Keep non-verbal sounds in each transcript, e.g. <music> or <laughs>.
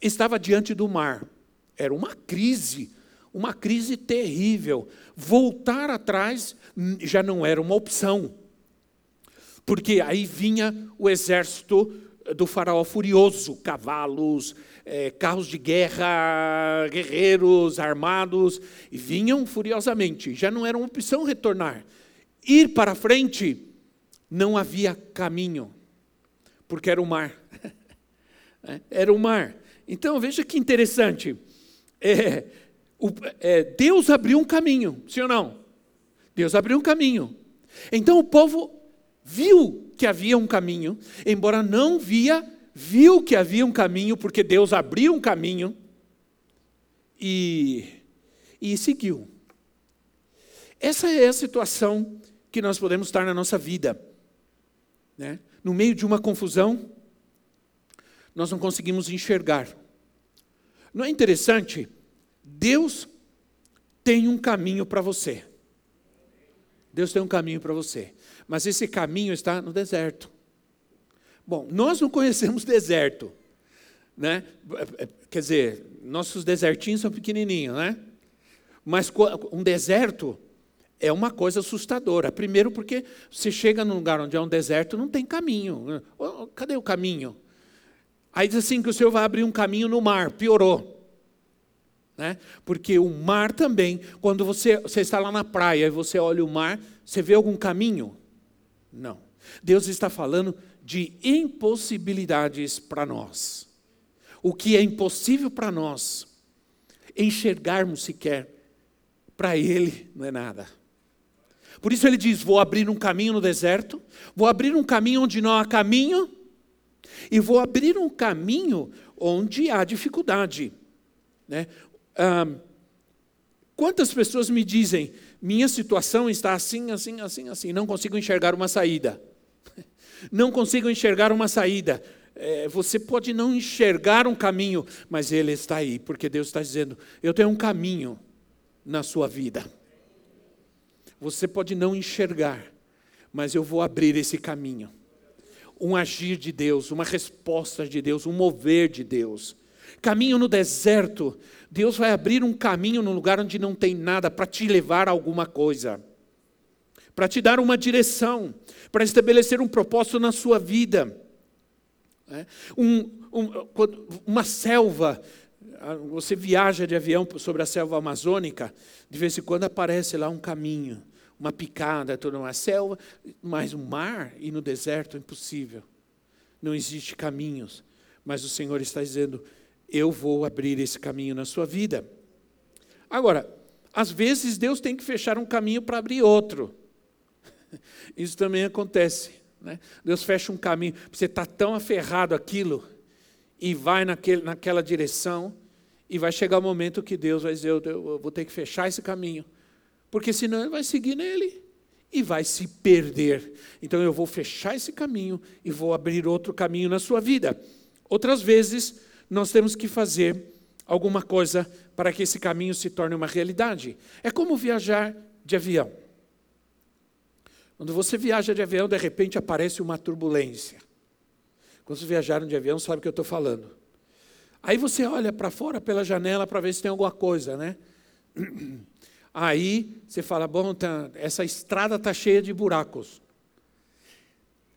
estava diante do mar. Era uma crise, uma crise terrível. Voltar atrás já não era uma opção. Porque aí vinha o exército do faraó furioso, cavalos, é, carros de guerra, guerreiros armados, e vinham furiosamente. Já não era uma opção retornar. Ir para frente, não havia caminho, porque era o mar. <laughs> É, era o mar. Então veja que interessante. É, o, é, Deus abriu um caminho, sim ou não? Deus abriu um caminho. Então o povo viu que havia um caminho, embora não via, viu que havia um caminho, porque Deus abriu um caminho e, e seguiu. Essa é a situação que nós podemos estar na nossa vida. Né? No meio de uma confusão, nós não conseguimos enxergar. Não é interessante? Deus tem um caminho para você. Deus tem um caminho para você. Mas esse caminho está no deserto. Bom, nós não conhecemos deserto. Né? Quer dizer, nossos desertinhos são pequenininhos, né? Mas um deserto é uma coisa assustadora. Primeiro, porque você chega num lugar onde há um deserto, não tem caminho. Cadê o caminho? Aí diz assim que o Senhor vai abrir um caminho no mar, piorou. Né? Porque o mar também, quando você, você está lá na praia e você olha o mar, você vê algum caminho? Não. Deus está falando de impossibilidades para nós. O que é impossível para nós enxergarmos sequer, para Ele não é nada. Por isso ele diz: Vou abrir um caminho no deserto, vou abrir um caminho onde não há caminho, e vou abrir um caminho onde há dificuldade. Né? Ah, quantas pessoas me dizem, minha situação está assim, assim, assim, assim, não consigo enxergar uma saída. <laughs> Não consigo enxergar uma saída. É, você pode não enxergar um caminho, mas ele está aí, porque Deus está dizendo: eu tenho um caminho na sua vida. Você pode não enxergar, mas eu vou abrir esse caminho um agir de Deus, uma resposta de Deus, um mover de Deus. Caminho no deserto, Deus vai abrir um caminho no lugar onde não tem nada para te levar a alguma coisa, para te dar uma direção, para estabelecer um propósito na sua vida. É? Um, um, uma selva, ah, você viaja de avião sobre a selva amazônica, de vez em quando aparece lá um caminho uma picada, toda uma selva, mas o mar e no deserto é impossível. Não existe caminhos, mas o Senhor está dizendo: eu vou abrir esse caminho na sua vida. Agora, às vezes Deus tem que fechar um caminho para abrir outro. <laughs> Isso também acontece. Né? Deus fecha um caminho, você está tão aferrado aquilo e vai naquele, naquela direção, e vai chegar o momento que Deus vai dizer: eu, eu vou ter que fechar esse caminho porque senão ele vai seguir nele e vai se perder. Então eu vou fechar esse caminho e vou abrir outro caminho na sua vida. Outras vezes, nós temos que fazer alguma coisa para que esse caminho se torne uma realidade. É como viajar de avião. Quando você viaja de avião, de repente aparece uma turbulência. Quando vocês viajaram de avião, sabe o que eu estou falando. Aí você olha para fora pela janela para ver se tem alguma coisa, né? <clears throat> Aí você fala, bom, tá, essa estrada está cheia de buracos.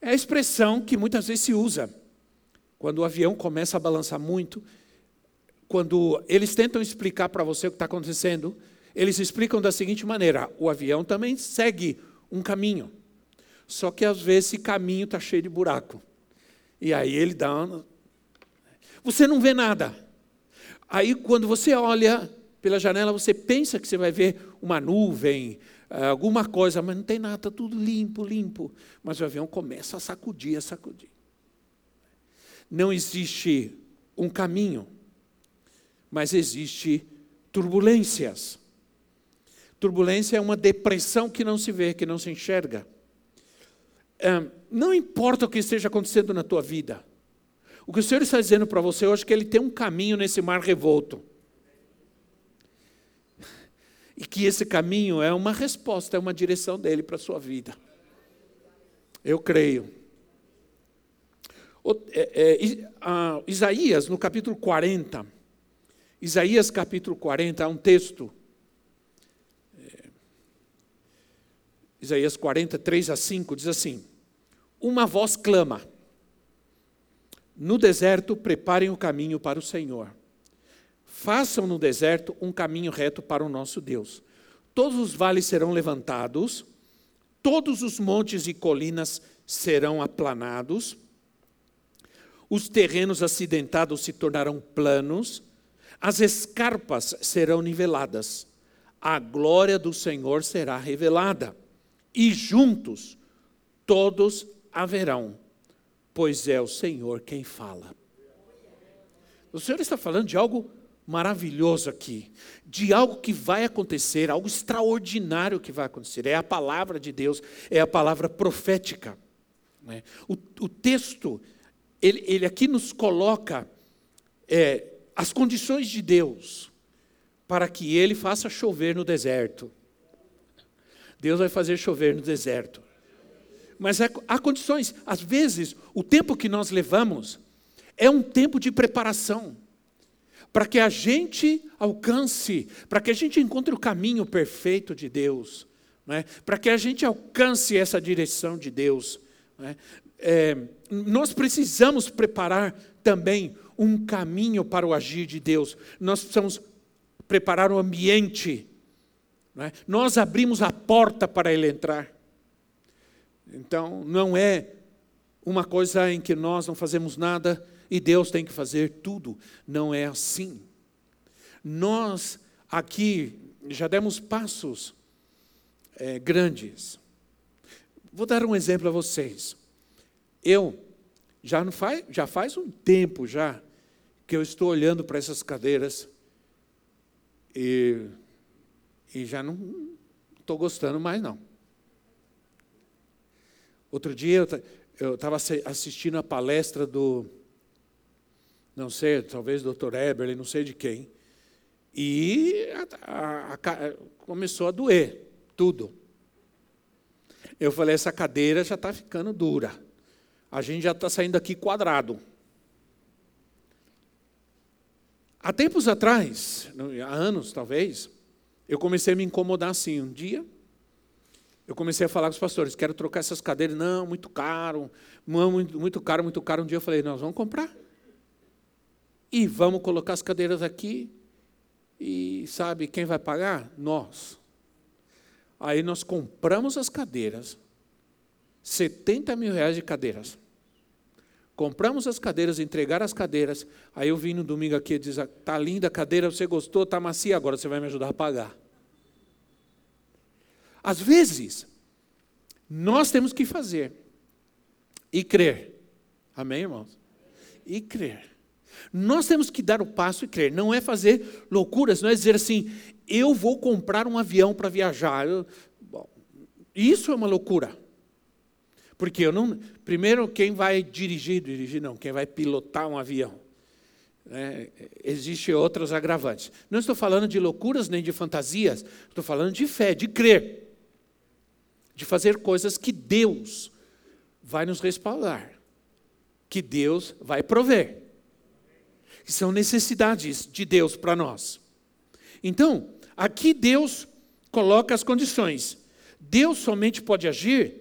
É a expressão que muitas vezes se usa. Quando o avião começa a balançar muito, quando eles tentam explicar para você o que está acontecendo, eles explicam da seguinte maneira: o avião também segue um caminho, só que às vezes esse caminho está cheio de buraco. E aí ele dá. Uma... Você não vê nada. Aí quando você olha pela janela você pensa que você vai ver uma nuvem, eh, alguma coisa, mas não tem nada, está tudo limpo, limpo. Mas o avião começa a sacudir, a sacudir. Não existe um caminho, mas existe turbulências. Turbulência é uma depressão que não se vê, que não se enxerga. É, não importa o que esteja acontecendo na tua vida. O que o Senhor está dizendo para você hoje é que Ele tem um caminho nesse mar revolto. E que esse caminho é uma resposta, é uma direção dele para a sua vida. Eu creio. O, é, é, a, Isaías, no capítulo 40, Isaías capítulo 40, há um texto. É, Isaías 40, 3 a 5, diz assim: Uma voz clama, no deserto preparem o caminho para o Senhor. Façam no deserto um caminho reto para o nosso Deus. Todos os vales serão levantados, todos os montes e colinas serão aplanados, os terrenos acidentados se tornarão planos, as escarpas serão niveladas, a glória do Senhor será revelada, e juntos todos haverão, pois é o Senhor quem fala. O Senhor está falando de algo maravilhoso aqui, de algo que vai acontecer, algo extraordinário que vai acontecer. É a palavra de Deus, é a palavra profética. Né? O, o, texto, ele, ele, aqui nos coloca é, as condições de Deus para que ele faça chover no deserto. Deus vai fazer chover no deserto. Mas é, há condições, às vezes, o tempo que nós levamos é um tempo de preparação para que a gente alcance, para que a gente encontre o caminho perfeito de Deus, é? para que a gente alcance essa direção de Deus. É? É, nós precisamos preparar também um caminho para o agir de Deus, nós precisamos preparar o ambiente, é? nós abrimos a porta para ele entrar. Então, não é uma coisa em que nós não fazemos nada e Deus tem que fazer tudo. Não é assim. Nós aqui já demos passos é, grandes. Vou dar um exemplo a vocês. Eu já não faz, já faz um tempo já que eu estou olhando para essas cadeiras e, e já não estou gostando mais não. Outro dia eu estava assistindo a palestra do não sei, talvez doutor Eberle, não sei de quem. E a, a, a, começou a doer, tudo. Eu falei, essa cadeira já está ficando dura. A gente já está saindo aqui quadrado. Há tempos atrás, há anos talvez, eu comecei a me incomodar assim. Um dia, eu comecei a falar com os pastores, quero trocar essas cadeiras. Não, muito caro, muito, muito caro, muito caro. Um dia eu falei, nós vamos comprar. E vamos colocar as cadeiras aqui. E sabe quem vai pagar? Nós. Aí nós compramos as cadeiras. 70 mil reais de cadeiras. Compramos as cadeiras, entregaram as cadeiras. Aí eu vim no domingo aqui e disse: Está linda a cadeira, você gostou, está macia, agora você vai me ajudar a pagar. Às vezes, nós temos que fazer e crer. Amém, irmãos? E crer. Nós temos que dar o passo e crer. Não é fazer loucuras, não é dizer assim, eu vou comprar um avião para viajar. Eu, bom, isso é uma loucura. Porque eu não. Primeiro, quem vai dirigir, dirigir não, quem vai pilotar um avião. É, Existem outros agravantes. Não estou falando de loucuras nem de fantasias, estou falando de fé, de crer. De fazer coisas que Deus vai nos respaldar, que Deus vai prover que são necessidades de Deus para nós. Então, aqui Deus coloca as condições. Deus somente pode agir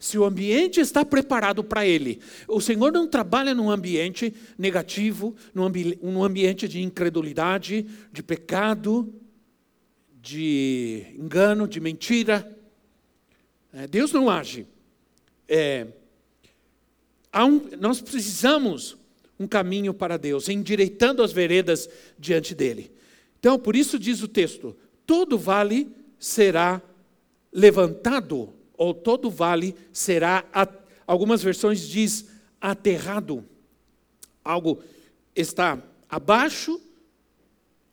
se o ambiente está preparado para ele. O Senhor não trabalha num ambiente negativo, num, ambi num ambiente de incredulidade, de pecado, de engano, de mentira. É, Deus não age. É, um, nós precisamos um caminho para Deus, endireitando as veredas diante dele. Então, por isso diz o texto: todo vale será levantado, ou todo vale será, algumas versões diz aterrado. Algo está abaixo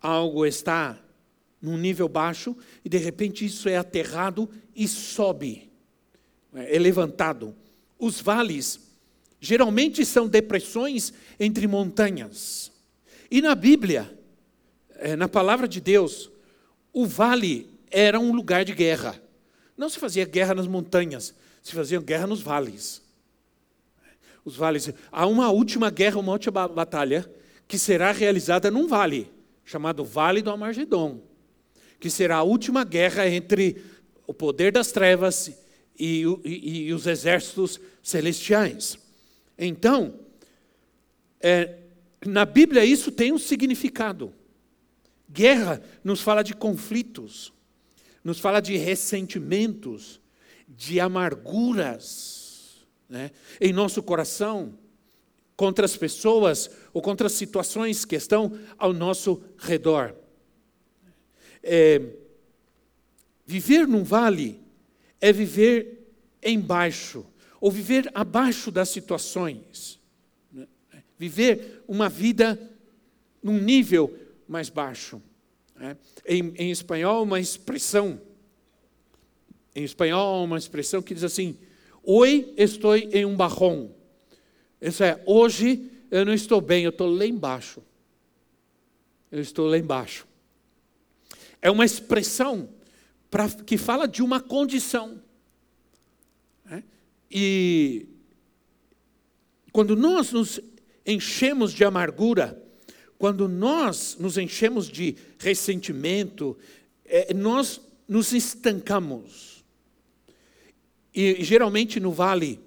algo está num nível baixo e de repente isso é aterrado e sobe, é levantado. Os vales geralmente são depressões entre montanhas. E na Bíblia, é, na palavra de Deus, o vale era um lugar de guerra. Não se fazia guerra nas montanhas, se fazia guerra nos vales. Os vales. Há uma última guerra, uma última batalha, que será realizada num vale, chamado Vale do Amargedon, que será a última guerra entre o poder das trevas e, e, e os exércitos celestiais. Então, é, na Bíblia isso tem um significado. Guerra nos fala de conflitos, nos fala de ressentimentos, de amarguras né, em nosso coração contra as pessoas ou contra as situações que estão ao nosso redor. É, viver num vale é viver embaixo, ou viver abaixo das situações. Né? Viver uma vida num nível mais baixo. Né? Em, em espanhol, uma expressão. Em espanhol, uma expressão que diz assim: Hoje estou em um barrão. Isso é, hoje eu não estou bem, eu estou lá embaixo. Eu estou lá embaixo. É uma expressão pra, que fala de uma condição. E quando nós nos enchemos de amargura, quando nós nos enchemos de ressentimento, é, nós nos estancamos. E geralmente no vale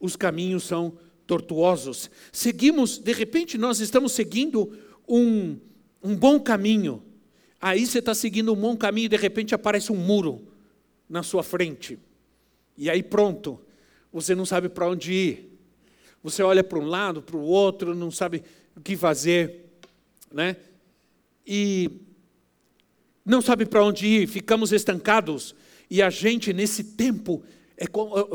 os caminhos são tortuosos. Seguimos, de repente nós estamos seguindo um, um bom caminho. Aí você está seguindo um bom caminho e de repente aparece um muro na sua frente. E aí pronto, você não sabe para onde ir. Você olha para um lado, para o outro, não sabe o que fazer né? E não sabe para onde ir, ficamos estancados. E a gente, nesse tempo, é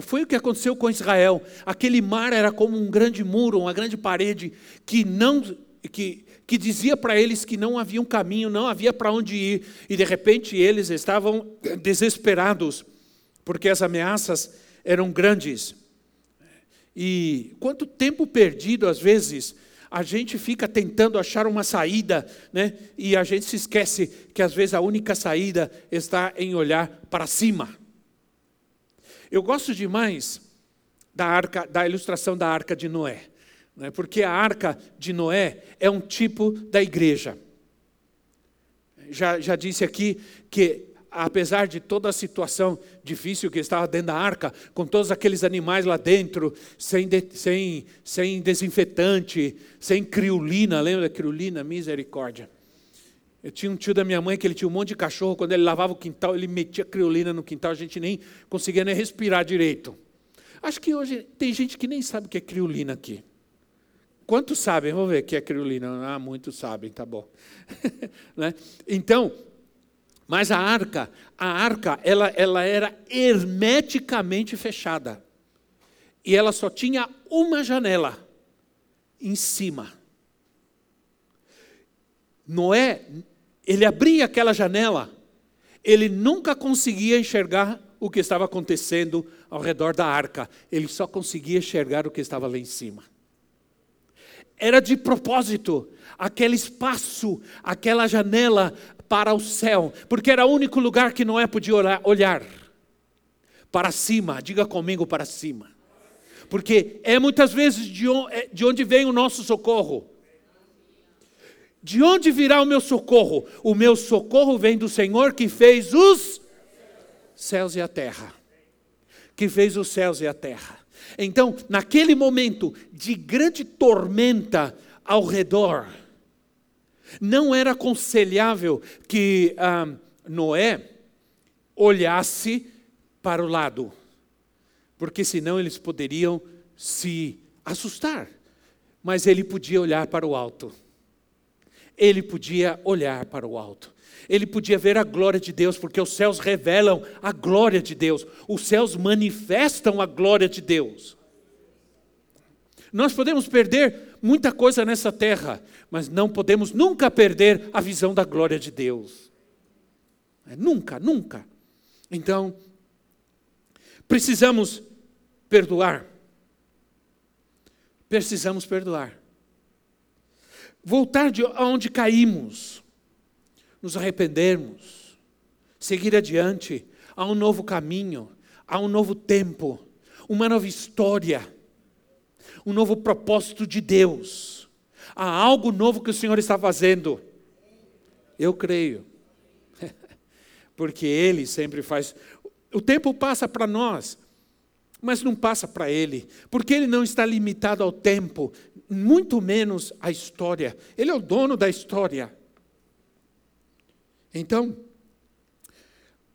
foi o que aconteceu com Israel. Aquele mar era como um grande muro, uma grande parede, que não. Que, que dizia para eles que não havia um caminho, não havia para onde ir, e de repente eles estavam desesperados, porque as ameaças eram grandes. E quanto tempo perdido, às vezes, a gente fica tentando achar uma saída, né? E a gente se esquece que às vezes a única saída está em olhar para cima. Eu gosto demais da arca, da ilustração da arca de Noé, né? Porque a arca de Noé é um tipo da igreja. Já, já disse aqui que apesar de toda a situação difícil que estava dentro da arca, com todos aqueles animais lá dentro, sem, de, sem, sem desinfetante, sem criolina, lembra da criolina? Misericórdia. Eu tinha um tio da minha mãe que ele tinha um monte de cachorro, quando ele lavava o quintal, ele metia criolina no quintal, a gente nem conseguia nem respirar direito. Acho que hoje tem gente que nem sabe o que é criolina aqui. Quantos sabem? Vamos ver o que é criolina. Ah, muitos sabem, tá bom. <laughs> né? Então, mas a arca, a arca, ela, ela era hermeticamente fechada. E ela só tinha uma janela em cima. Noé, ele abria aquela janela, ele nunca conseguia enxergar o que estava acontecendo ao redor da arca, ele só conseguia enxergar o que estava lá em cima. Era de propósito, aquele espaço, aquela janela para o céu, porque era o único lugar que Noé podia olhar para cima, diga comigo para cima. Porque é muitas vezes é, de onde vem o nosso socorro. De onde virá o meu socorro? O meu socorro vem do Senhor que fez os céus e a terra. Que fez os céus e a terra. Então, naquele momento de grande tormenta ao redor, não era aconselhável que ah, Noé olhasse para o lado, porque senão eles poderiam se assustar. Mas ele podia olhar para o alto. Ele podia olhar para o alto. Ele podia ver a glória de Deus, porque os céus revelam a glória de Deus. Os céus manifestam a glória de Deus. Nós podemos perder muita coisa nessa terra, mas não podemos nunca perder a visão da glória de Deus. É, nunca, nunca. Então, precisamos perdoar. Precisamos perdoar. Voltar de onde caímos, nos arrependermos, seguir adiante, a um novo caminho, a um novo tempo, uma nova história, um novo propósito de Deus. Há algo novo que o Senhor está fazendo. Eu creio. <laughs> Porque Ele sempre faz. O tempo passa para nós, mas não passa para Ele. Porque Ele não está limitado ao tempo, muito menos à história. Ele é o dono da história. Então,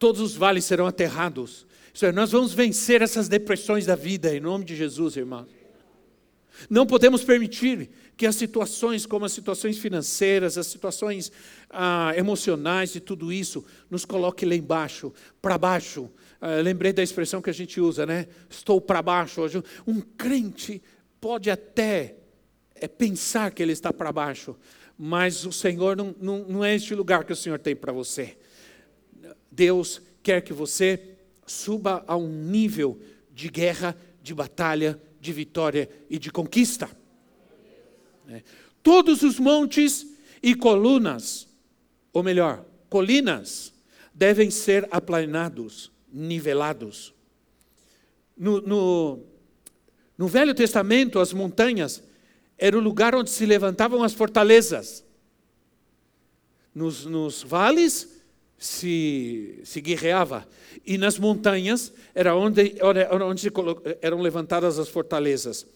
todos os vales serão aterrados. Isso é, nós vamos vencer essas depressões da vida, em nome de Jesus, irmãos. Não podemos permitir que as situações, como as situações financeiras, as situações ah, emocionais e tudo isso, nos coloque lá embaixo, para baixo. Ah, lembrei da expressão que a gente usa, né? Estou para baixo hoje. Um crente pode até é, pensar que ele está para baixo, mas o Senhor não, não, não é este lugar que o Senhor tem para você. Deus quer que você suba a um nível de guerra, de batalha, de vitória e de conquista. É. Todos os montes e colunas, ou melhor, colinas, devem ser aplanados, nivelados. No, no, no Velho Testamento, as montanhas era o lugar onde se levantavam as fortalezas. Nos, nos vales se, se guerreava. E nas montanhas era onde, era onde eram levantadas as fortalezas.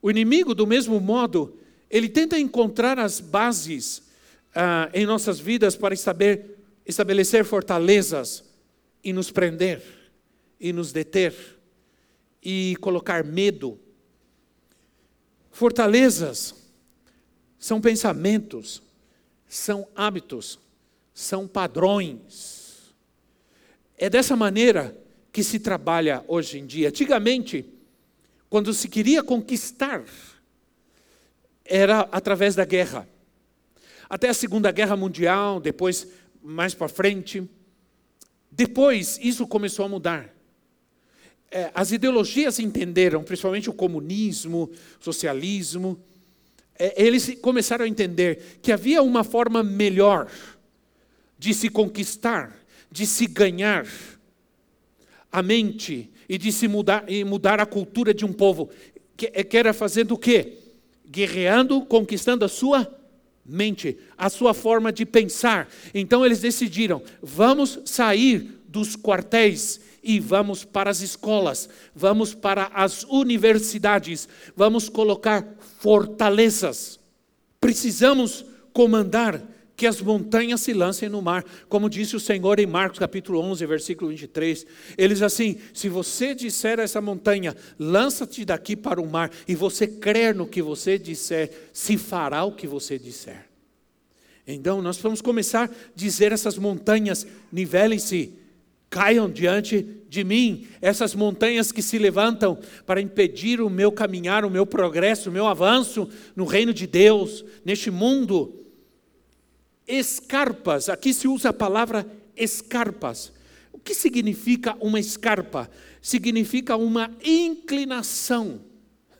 O inimigo, do mesmo modo, ele tenta encontrar as bases ah, em nossas vidas para estabelecer fortalezas e nos prender, e nos deter, e colocar medo. Fortalezas são pensamentos, são hábitos, são padrões. É dessa maneira que se trabalha hoje em dia. Antigamente, quando se queria conquistar, era através da guerra. Até a Segunda Guerra Mundial, depois, mais para frente. Depois, isso começou a mudar. É, as ideologias entenderam, principalmente o comunismo, socialismo, é, eles começaram a entender que havia uma forma melhor de se conquistar, de se ganhar a mente e de se mudar e mudar a cultura de um povo, que, que era fazendo o quê? Guerreando, conquistando a sua mente, a sua forma de pensar. Então eles decidiram: vamos sair dos quartéis e vamos para as escolas, vamos para as universidades, vamos colocar fortalezas. Precisamos comandar que as montanhas se lancem no mar, como disse o Senhor em Marcos capítulo 11, versículo 23. Eles assim, se você disser a essa montanha, lança-te daqui para o mar, e você crer no que você disser, se fará o que você disser. Então, nós vamos começar a dizer essas montanhas, nivelem-se, caiam diante de mim, essas montanhas que se levantam para impedir o meu caminhar, o meu progresso, o meu avanço no reino de Deus, neste mundo escarpas, aqui se usa a palavra escarpas. O que significa uma escarpa? Significa uma inclinação.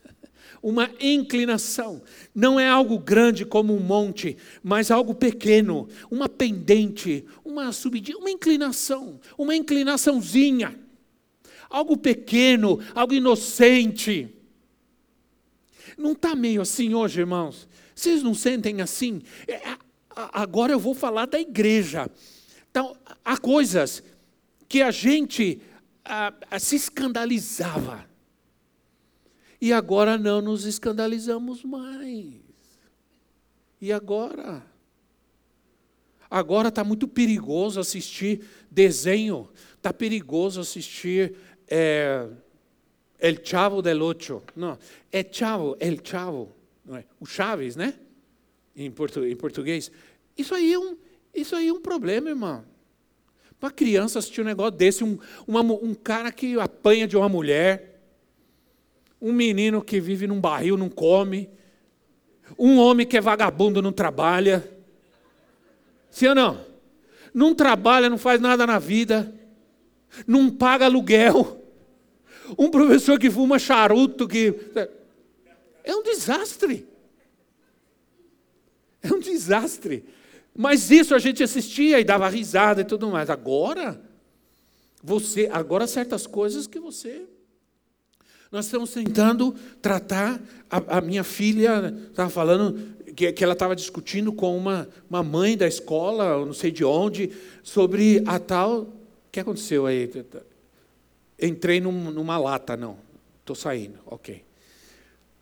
<laughs> Uma inclinação. Não é algo grande como um monte, mas algo pequeno, uma pendente, uma subidinha, uma inclinação, uma inclinaçãozinha. Algo pequeno, algo inocente. Não está meio assim hoje, irmãos? Vocês não sentem assim? Agora eu vou falar da igreja. Então, há coisas que a gente ah, se escandalizava. E agora não nos escandalizamos mais. E agora? Agora está muito perigoso assistir desenho, está perigoso assistir é, El Chavo del Ocho. Não, é Chavo, El Chavo. Não é? O Chaves, né? Em, portu, em português. Isso aí, é um, isso aí é um problema, irmão. Para criança assistir um negócio desse, um, uma, um cara que apanha de uma mulher, um menino que vive num barril, não come. Um homem que é vagabundo não trabalha. Sim ou não? Não trabalha, não faz nada na vida. Não paga aluguel. Um professor que fuma charuto, que. É um desastre. É um desastre. Mas isso a gente assistia e dava risada e tudo mais. Agora, você, agora certas coisas que você. Nós estamos tentando tratar. A, a minha filha estava falando que, que ela estava discutindo com uma, uma mãe da escola, não sei de onde, sobre a tal. O que aconteceu aí? Entrei num, numa lata, não. Estou saindo, ok.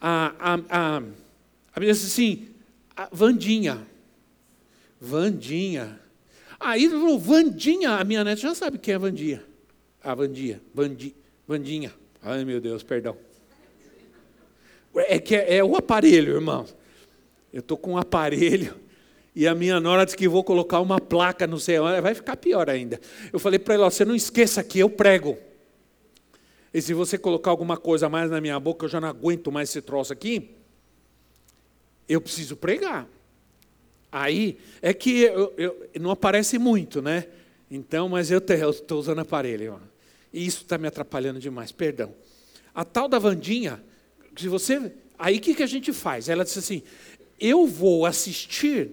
A, a, a, a menina disse assim: a Vandinha. Vandinha. Aí ele falou, Vandinha, a minha neta já sabe quem é Vandinha. A Vandinha, Vandi, Vandinha. Ai meu Deus, perdão. É que é, é o aparelho, irmão. Eu estou com um aparelho e a minha nora disse que vou colocar uma placa no céu. Vai ficar pior ainda. Eu falei para ela: você não esqueça que eu prego. E se você colocar alguma coisa mais na minha boca, eu já não aguento mais esse troço aqui. Eu preciso pregar. Aí é que eu, eu, não aparece muito, né? Então, mas eu estou usando aparelho. E isso está me atrapalhando demais, perdão. A tal da Vandinha, se você. Aí o que, que a gente faz? Ela disse assim: eu vou assistir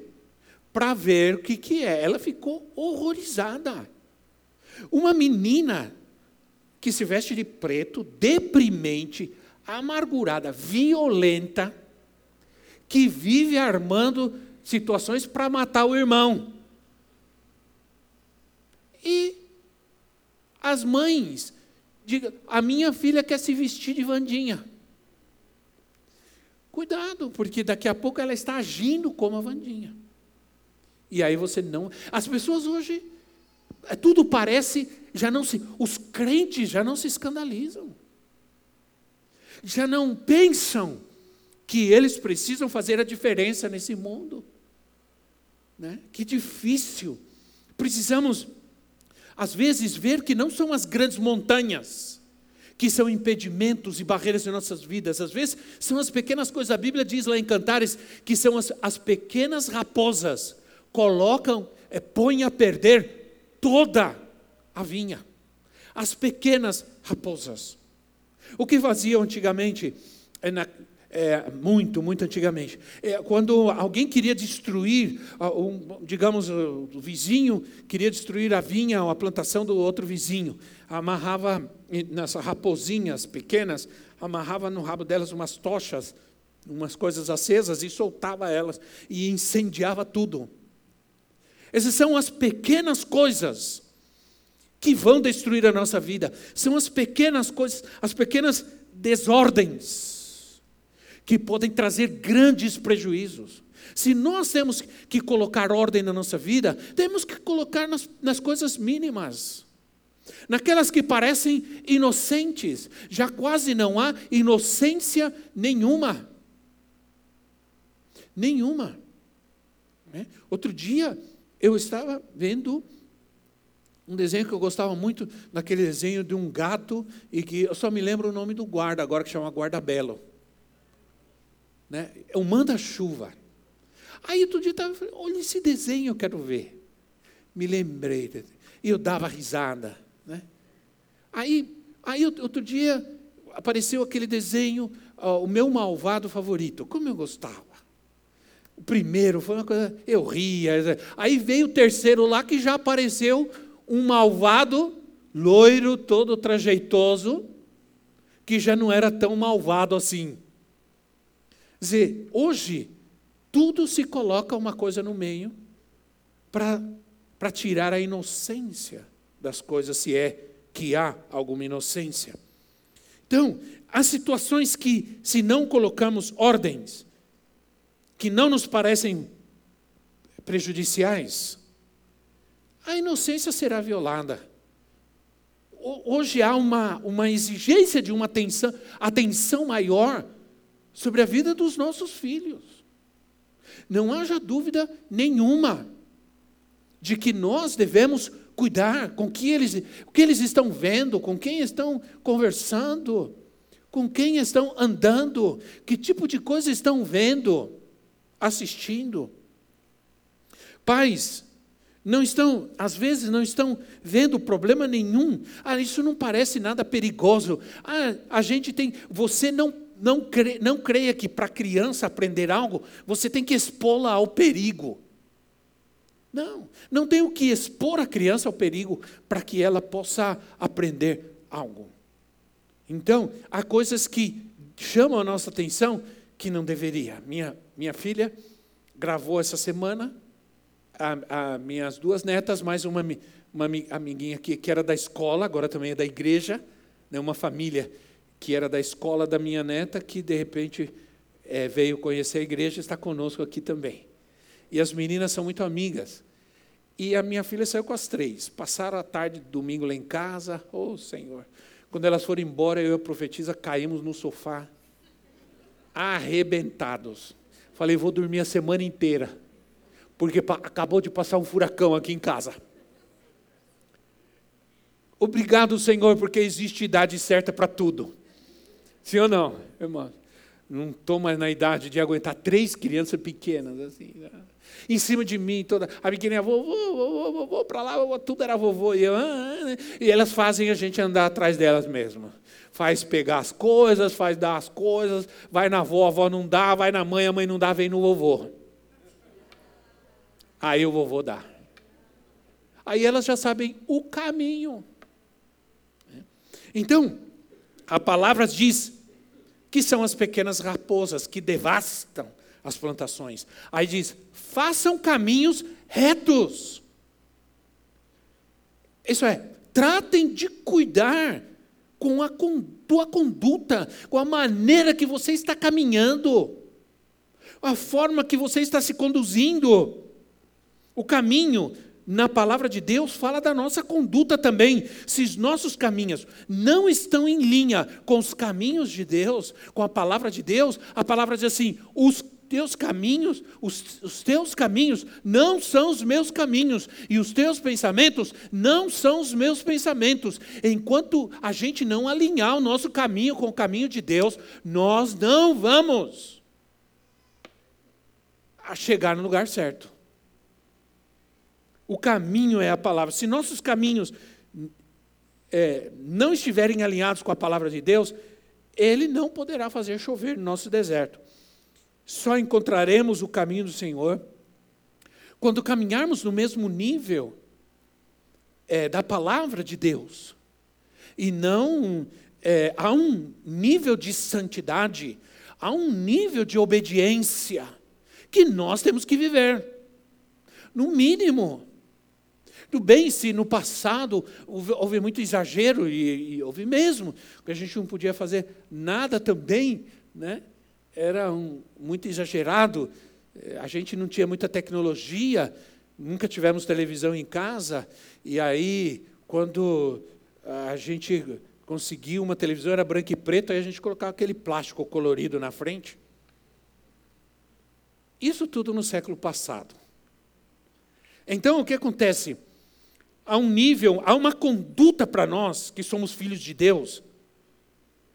para ver o que, que é. Ela ficou horrorizada. Uma menina que se veste de preto, deprimente, amargurada, violenta, que vive armando situações para matar o irmão. E as mães, diga, a minha filha quer se vestir de Vandinha. Cuidado, porque daqui a pouco ela está agindo como a Vandinha. E aí você não. As pessoas hoje, é, tudo parece, já não se. Os crentes já não se escandalizam. Já não pensam que eles precisam fazer a diferença nesse mundo. Né? Que difícil. Precisamos, às vezes, ver que não são as grandes montanhas que são impedimentos e barreiras em nossas vidas. Às vezes, são as pequenas coisas. A Bíblia diz lá em Cantares que são as, as pequenas raposas colocam, é, põem a perder toda a vinha. As pequenas raposas. O que faziam antigamente, é, na, é, muito, muito antigamente. É, quando alguém queria destruir, um, digamos, o vizinho queria destruir a vinha ou a plantação do outro vizinho, amarrava nas raposinhas pequenas, amarrava no rabo delas umas tochas, umas coisas acesas e soltava elas e incendiava tudo. Essas são as pequenas coisas que vão destruir a nossa vida. São as pequenas coisas, as pequenas desordens que podem trazer grandes prejuízos. Se nós temos que colocar ordem na nossa vida, temos que colocar nas, nas coisas mínimas. Naquelas que parecem inocentes, já quase não há inocência nenhuma. Nenhuma. Né? Outro dia, eu estava vendo um desenho que eu gostava muito, naquele desenho de um gato, e que eu só me lembro o nome do guarda agora, que chama Guarda Belo né? É um manda-chuva. Aí outro dia estava olha esse desenho, eu quero ver. Me lembrei. E eu dava risada. Né? Aí, aí outro dia apareceu aquele desenho, o meu malvado favorito. Como eu gostava. O primeiro foi uma coisa, eu ria. Aí veio o terceiro lá que já apareceu um malvado, loiro, todo trajeitoso, que já não era tão malvado assim dizer, hoje, tudo se coloca uma coisa no meio para tirar a inocência das coisas, se é que há alguma inocência. Então, há situações que, se não colocamos ordens, que não nos parecem prejudiciais, a inocência será violada. Hoje há uma, uma exigência de uma atenção, atenção maior sobre a vida dos nossos filhos. Não haja dúvida nenhuma de que nós devemos cuidar com que eles, o que eles estão vendo, com quem estão conversando, com quem estão andando, que tipo de coisa estão vendo. assistindo. Pais, não estão, às vezes não estão vendo problema nenhum. Ah, isso não parece nada perigoso. Ah, a gente tem, você não não, cre, não creia que para a criança aprender algo, você tem que expô-la ao perigo. Não, não tem o que expor a criança ao perigo para que ela possa aprender algo. Então, há coisas que chamam a nossa atenção que não deveria. Minha, minha filha gravou essa semana, a, a minhas duas netas, mais uma, uma amiguinha aqui que era da escola, agora também é da igreja, né, uma família que era da escola da minha neta, que de repente é, veio conhecer a igreja e está conosco aqui também. E as meninas são muito amigas. E a minha filha saiu com as três. Passaram a tarde, domingo lá em casa. Oh, Senhor. Quando elas foram embora, eu e a profetisa caímos no sofá, arrebentados. Falei, vou dormir a semana inteira, porque acabou de passar um furacão aqui em casa. Obrigado, Senhor, porque existe idade certa para tudo. Sim ou não, irmão? Não estou mais na idade de aguentar três crianças pequenas assim. Né? Em cima de mim, toda. A pequenininha, vovô, vovô, vovô, para lá, vovô, tudo era vovô. E, eu, ah, ah, né? e elas fazem a gente andar atrás delas mesmas. Faz pegar as coisas, faz dar as coisas, vai na avó, a avó não dá, vai na mãe, a mãe não dá, vem no vovô. Aí o vovô dá. Aí elas já sabem o caminho. Então, a palavra diz que são as pequenas raposas que devastam as plantações. Aí diz: façam caminhos retos. Isso é, tratem de cuidar com a tua conduta, com a maneira que você está caminhando, a forma que você está se conduzindo. O caminho na palavra de Deus fala da nossa conduta também. Se os nossos caminhos não estão em linha com os caminhos de Deus, com a palavra de Deus, a palavra diz assim: os teus caminhos, os, os teus caminhos não são os meus caminhos, e os teus pensamentos não são os meus pensamentos. Enquanto a gente não alinhar o nosso caminho com o caminho de Deus, nós não vamos a chegar no lugar certo. O caminho é a palavra. Se nossos caminhos é, não estiverem alinhados com a palavra de Deus, Ele não poderá fazer chover no nosso deserto. Só encontraremos o caminho do Senhor quando caminharmos no mesmo nível é, da palavra de Deus. E não é, há um nível de santidade, há um nível de obediência que nós temos que viver. No mínimo. Tudo bem se no passado houve, houve muito exagero, e, e, houve mesmo, que a gente não podia fazer nada também, né? era um, muito exagerado, eh, a gente não tinha muita tecnologia, nunca tivemos televisão em casa, e aí, quando a gente conseguiu uma televisão, era branca e preta, aí a gente colocava aquele plástico colorido na frente. Isso tudo no século passado. Então, o que acontece? Há um nível, há uma conduta para nós que somos filhos de Deus.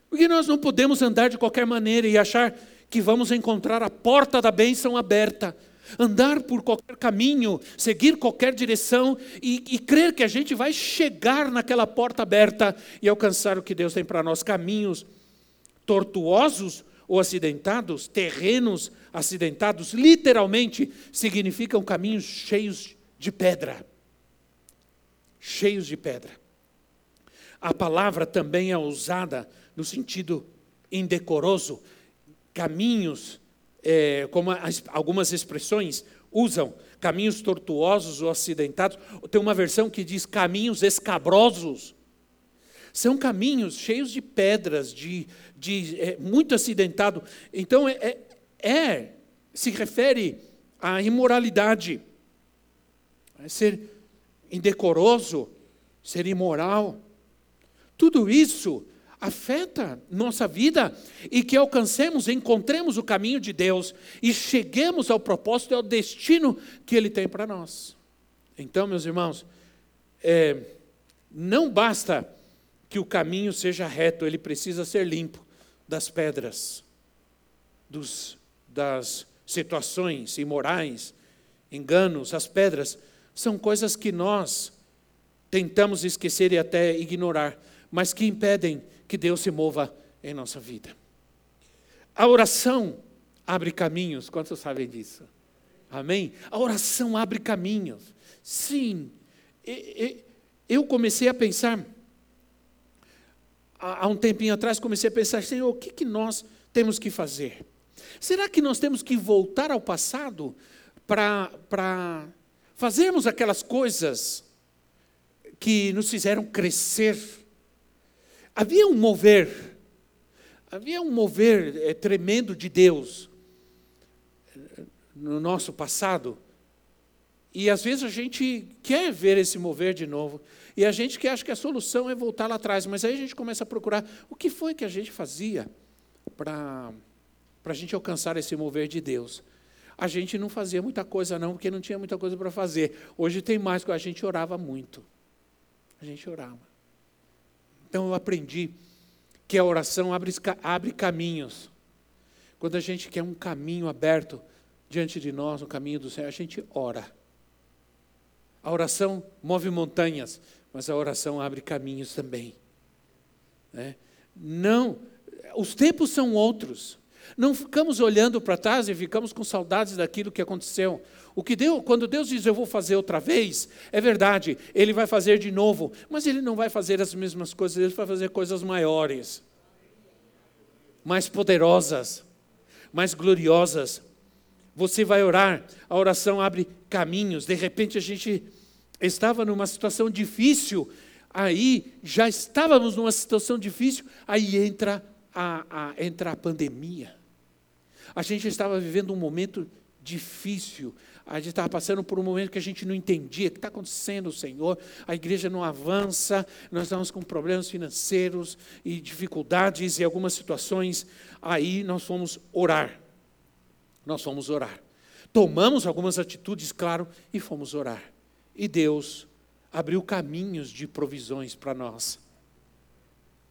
Porque nós não podemos andar de qualquer maneira e achar que vamos encontrar a porta da bênção aberta, andar por qualquer caminho, seguir qualquer direção e, e crer que a gente vai chegar naquela porta aberta e alcançar o que Deus tem para nós. Caminhos tortuosos ou acidentados, terrenos acidentados, literalmente significam caminhos cheios de pedra cheios de pedra. A palavra também é usada no sentido indecoroso, caminhos, é, como as, algumas expressões usam, caminhos tortuosos ou acidentados. Tem uma versão que diz caminhos escabrosos. São caminhos cheios de pedras, de, de é, muito acidentado. Então, é, é, é se refere à imoralidade. É ser indecoroso, ser imoral. Tudo isso afeta nossa vida e que alcancemos, encontremos o caminho de Deus e cheguemos ao propósito e ao destino que Ele tem para nós. Então, meus irmãos, é, não basta que o caminho seja reto, ele precisa ser limpo das pedras, dos, das situações imorais, enganos, as pedras, são coisas que nós tentamos esquecer e até ignorar, mas que impedem que Deus se mova em nossa vida. A oração abre caminhos, quantos sabem disso? Amém? A oração abre caminhos. Sim, eu comecei a pensar, há um tempinho atrás, comecei a pensar, Senhor, o que, nós temos que fazer? Será que nós temos que voltar ao passado para fazermos aquelas coisas que nos fizeram crescer? Havia um mover, havia um mover é, tremendo de Deus eh, no nosso passado, e às vezes a gente quer ver esse mover de novo. E a gente que acha que a solução é voltar lá atrás. Mas aí a gente começa a procurar o que foi que a gente fazia para a gente alcançar esse mover de Deus. A gente não fazia muita coisa, não, porque não tinha muita coisa para fazer. Hoje tem mais, porque a gente orava muito. A gente orava. Então eu aprendi que a oração abre, abre caminhos. Quando a gente quer um caminho aberto diante de nós, o caminho do Senhor, a gente ora. A oração move montanhas, mas a oração abre caminhos também. Né? Não, os tempos são outros. Não ficamos olhando para trás e ficamos com saudades daquilo que aconteceu. O que Deus, quando Deus diz eu vou fazer outra vez, é verdade, Ele vai fazer de novo, mas Ele não vai fazer as mesmas coisas, Ele vai fazer coisas maiores, mais poderosas, mais gloriosas. Você vai orar, a oração abre caminhos. De repente a gente estava numa situação difícil, aí já estávamos numa situação difícil, aí entra a, a, entra a pandemia. A gente estava vivendo um momento difícil, a gente estava passando por um momento que a gente não entendia o que está acontecendo, Senhor. A igreja não avança, nós estamos com problemas financeiros e dificuldades e algumas situações. Aí nós fomos orar. Nós fomos orar. Tomamos algumas atitudes, claro, e fomos orar. E Deus abriu caminhos de provisões para nós.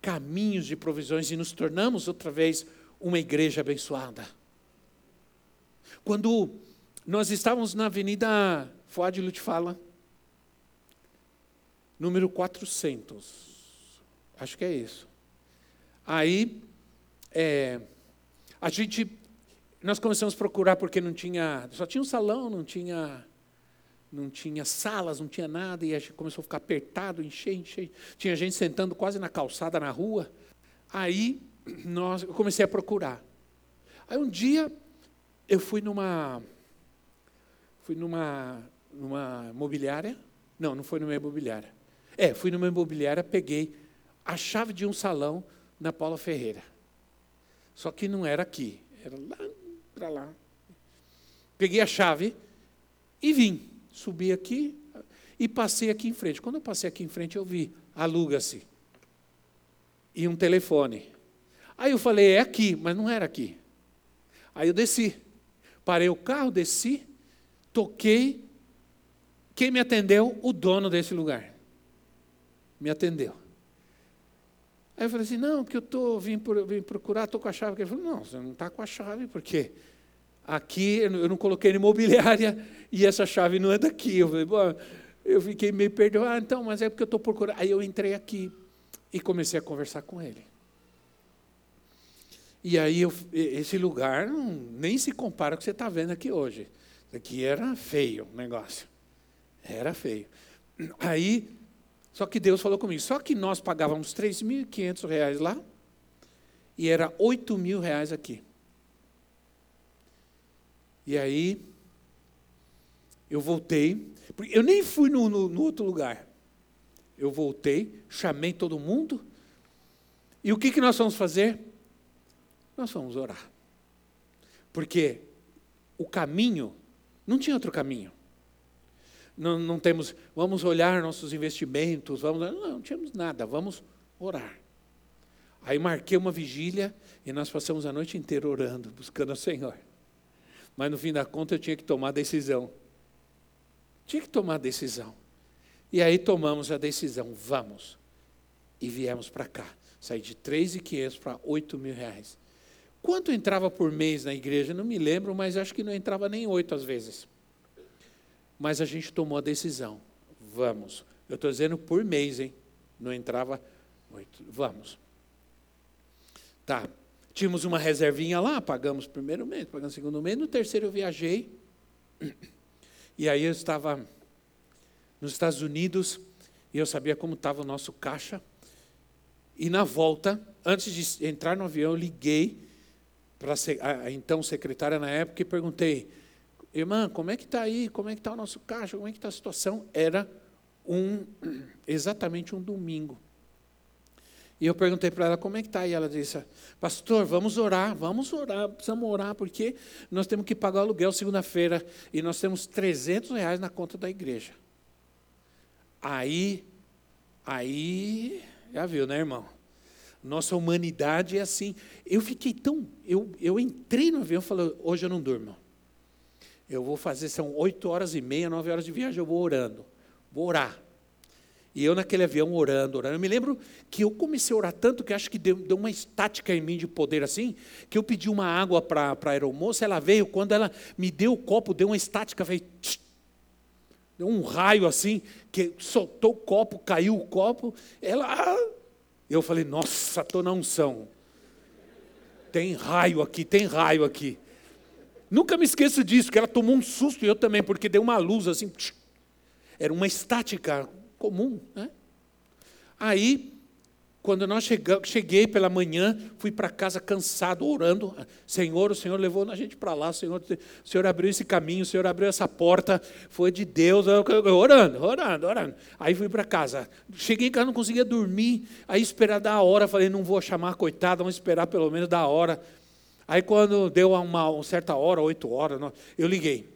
Caminhos de provisões e nos tornamos outra vez uma igreja abençoada. Quando nós estávamos na Avenida Fuad Lutfala, número 400, acho que é isso. Aí, é, a gente, nós começamos a procurar porque não tinha, só tinha um salão, não tinha não tinha salas, não tinha nada, e a gente começou a ficar apertado, encher, encher. Tinha gente sentando quase na calçada na rua. Aí nós, eu comecei a procurar. Aí um dia eu fui numa fui numa numa imobiliária. Não, não foi numa imobiliária. É, fui numa imobiliária, peguei a chave de um salão na Paula Ferreira. Só que não era aqui, era lá para lá. Peguei a chave e vim subi aqui e passei aqui em frente. Quando eu passei aqui em frente, eu vi, aluga-se. E um telefone. Aí eu falei, é aqui, mas não era aqui. Aí eu desci. Parei o carro, desci, toquei. Quem me atendeu? O dono desse lugar. Me atendeu. Aí eu falei assim, não, porque eu tô, vim, por, vim procurar, estou com a chave. Ele falou, não, você não está com a chave, por quê? aqui eu não coloquei na imobiliária e essa chave não é daqui. Eu falei, Bom, eu fiquei meio perdido. Ah, então, mas é porque eu estou procurando. Aí eu entrei aqui e comecei a conversar com ele. E aí eu, esse lugar nem se compara com o que você está vendo aqui hoje. Aqui era feio o negócio. Era feio. Aí, só que Deus falou comigo, só que nós pagávamos 3.500 reais lá e era 8 mil reais aqui. E aí, eu voltei, eu nem fui no, no, no outro lugar. Eu voltei, chamei todo mundo, e o que, que nós vamos fazer? Nós vamos orar. Porque o caminho, não tinha outro caminho. Não, não temos, vamos olhar nossos investimentos, vamos, não, não tínhamos nada, vamos orar. Aí marquei uma vigília e nós passamos a noite inteira orando, buscando o Senhor. Mas no fim da conta eu tinha que tomar decisão. Tinha que tomar decisão. E aí tomamos a decisão, vamos. E viemos para cá. Saí de 3.500 para 8 mil reais. Quanto entrava por mês na igreja? Não me lembro, mas acho que não entrava nem oito às vezes. Mas a gente tomou a decisão. Vamos. Eu estou dizendo por mês, hein? Não entrava oito. Vamos. Tá. Tínhamos uma reservinha lá, pagamos primeiro mês, pagamos segundo mês. No terceiro eu viajei. E aí eu estava nos Estados Unidos e eu sabia como estava o nosso caixa. E na volta, antes de entrar no avião, eu liguei para a então secretária na época e perguntei, irmã, como é que está aí? Como é que está o nosso caixa? Como é que está a situação? Era um, exatamente um domingo. E eu perguntei para ela, como é que está? E ela disse, pastor, vamos orar, vamos orar, precisamos orar, porque nós temos que pagar o aluguel segunda-feira e nós temos 300 reais na conta da igreja. Aí, aí, já viu, né, irmão? Nossa humanidade é assim. Eu fiquei tão. Eu, eu entrei no avião e falei: hoje eu não durmo. Eu vou fazer, são oito horas e meia, nove horas de viagem, eu vou orando. Vou orar. E eu naquele avião orando, orando. Eu me lembro que eu comecei a orar tanto que acho que deu, deu uma estática em mim de poder assim, que eu pedi uma água para a aeromoça, ela veio, quando ela me deu o copo, deu uma estática, veio. Deu um raio assim, que soltou o copo, caiu o copo. Ela. Ah, eu falei, nossa, estou na unção. Tem raio aqui, tem raio aqui. Nunca me esqueço disso, que ela tomou um susto e eu também, porque deu uma luz assim. Era uma estática comum. Né? Aí quando nós chegamos, cheguei pela manhã, fui para casa cansado, orando. Senhor, o Senhor levou a gente para lá, o Senhor, o Senhor abriu esse caminho, o Senhor abriu essa porta, foi de Deus, orando, orando, orando. Aí fui para casa. Cheguei em casa, não conseguia dormir, aí esperar da hora, falei, não vou chamar coitada, vamos esperar pelo menos da hora. Aí quando deu uma, uma certa hora, oito horas, eu liguei.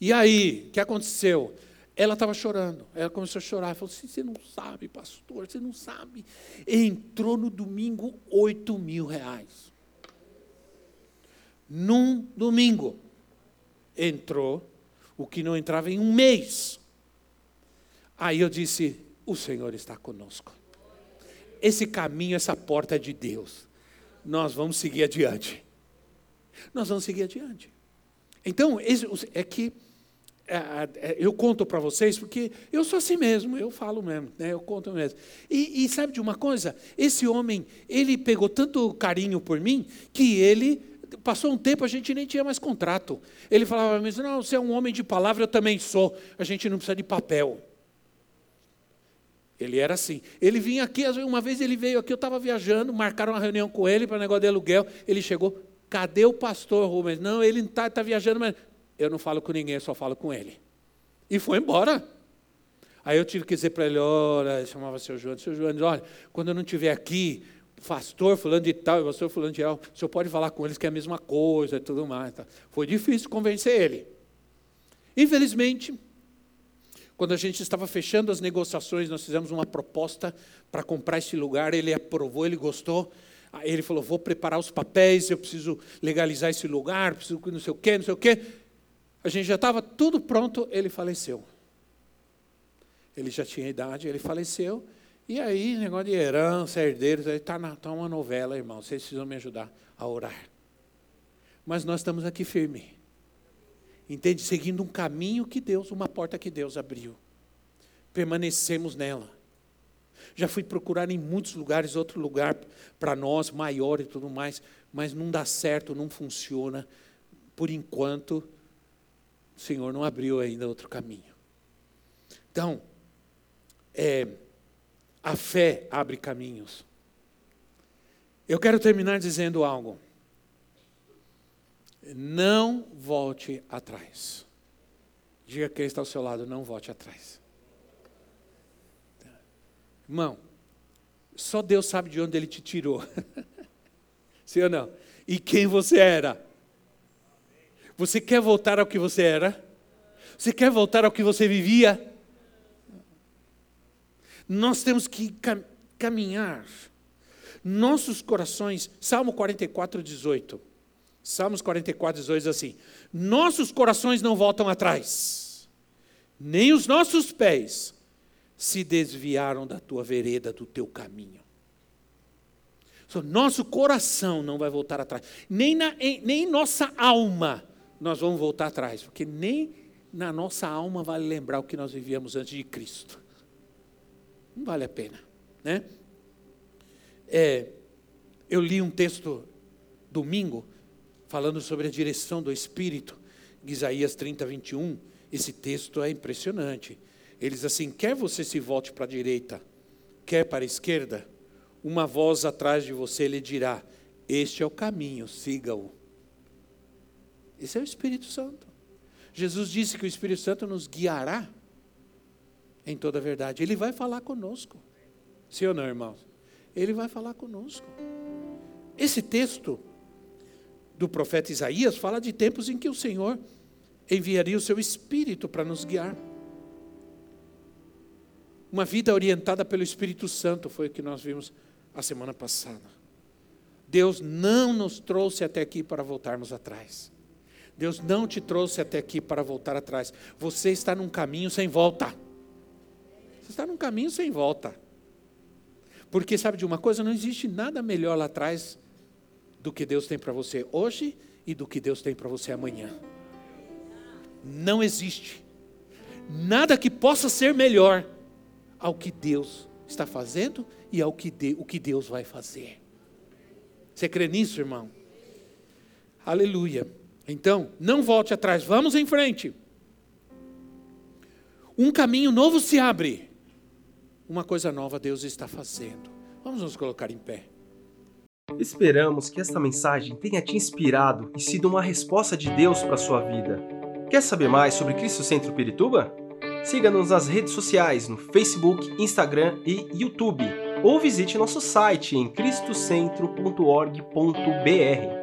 E aí, o que aconteceu? Ela estava chorando. Ela começou a chorar. Falou assim: Você não sabe, pastor, você não sabe. Entrou no domingo oito mil reais. Num domingo. Entrou o que não entrava em um mês. Aí eu disse: O Senhor está conosco. Esse caminho, essa porta é de Deus. Nós vamos seguir adiante. Nós vamos seguir adiante. Então, é que eu conto para vocês porque eu sou assim mesmo, eu falo mesmo, né, eu conto mesmo. E, e, sabe de uma coisa? Esse homem, ele pegou tanto carinho por mim que ele passou um tempo a gente nem tinha mais contrato. Ele falava mesmo, não, você é um homem de palavra, eu também sou. A gente não precisa de papel. Ele era assim. Ele vinha aqui, uma vez ele veio aqui, eu estava viajando, marcaram uma reunião com ele para negócio de aluguel. Ele chegou, cadê o pastor Rubens? Não, ele está tá viajando, mas eu não falo com ninguém, eu só falo com ele. E foi embora. Aí eu tive que dizer para ele, olha, chamava seu João, seu João, olha, quando eu não estiver aqui, pastor fulano de tal e pastor fulano de tal, o senhor pode falar com eles que é a mesma coisa e tudo mais. Tá? Foi difícil convencer ele. Infelizmente, quando a gente estava fechando as negociações, nós fizemos uma proposta para comprar esse lugar, ele aprovou, ele gostou. Ele falou: vou preparar os papéis, eu preciso legalizar esse lugar, preciso não sei o quê, não sei o quê. A gente já estava tudo pronto, ele faleceu. Ele já tinha idade, ele faleceu. E aí, negócio de herança, herdeiros, está tá uma novela, irmão. Vocês precisam me ajudar a orar. Mas nós estamos aqui firme. Entende? Seguindo um caminho que Deus, uma porta que Deus abriu. Permanecemos nela. Já fui procurar em muitos lugares outro lugar para nós, maior e tudo mais, mas não dá certo, não funciona. Por enquanto, o Senhor não abriu ainda outro caminho. Então, é, a fé abre caminhos. Eu quero terminar dizendo algo. Não volte atrás. Diga quem está ao seu lado, não volte atrás. Irmão, só Deus sabe de onde Ele te tirou. <laughs> Sim ou não? E quem você era. Você quer voltar ao que você era? Você quer voltar ao que você vivia? Nós temos que caminhar. Nossos corações, Salmo 44, 18. Salmos 44, 18 diz assim: Nossos corações não voltam atrás, nem os nossos pés se desviaram da tua vereda, do teu caminho. Nosso coração não vai voltar atrás. Nem, na, em, nem nossa alma nós vamos voltar atrás. Porque nem na nossa alma vale lembrar o que nós vivíamos antes de Cristo. Não vale a pena. Né? É, eu li um texto domingo falando sobre a direção do Espírito, Isaías 30, 21. Esse texto é impressionante. Eles assim: quer você se volte para a direita, quer para a esquerda, uma voz atrás de você lhe dirá: Este é o caminho, siga-o. Esse é o Espírito Santo. Jesus disse que o Espírito Santo nos guiará em toda a verdade. Ele vai falar conosco. Sim ou não, irmãos? Ele vai falar conosco. Esse texto do profeta Isaías fala de tempos em que o Senhor enviaria o seu Espírito para nos guiar. Uma vida orientada pelo Espírito Santo foi o que nós vimos a semana passada. Deus não nos trouxe até aqui para voltarmos atrás. Deus não te trouxe até aqui para voltar atrás. Você está num caminho sem volta. Você está num caminho sem volta. Porque sabe de uma coisa? Não existe nada melhor lá atrás do que Deus tem para você hoje e do que Deus tem para você amanhã. Não existe nada que possa ser melhor ao que Deus está fazendo e ao que, de, o que Deus vai fazer. Você crê nisso, irmão? Aleluia. Então, não volte atrás, vamos em frente. Um caminho novo se abre. Uma coisa nova Deus está fazendo. Vamos nos colocar em pé. Esperamos que esta mensagem tenha te inspirado e sido uma resposta de Deus para a sua vida. Quer saber mais sobre Cristo Centro Pirituba? Siga-nos nas redes sociais no Facebook, Instagram e YouTube ou visite nosso site em cristocentro.org.br.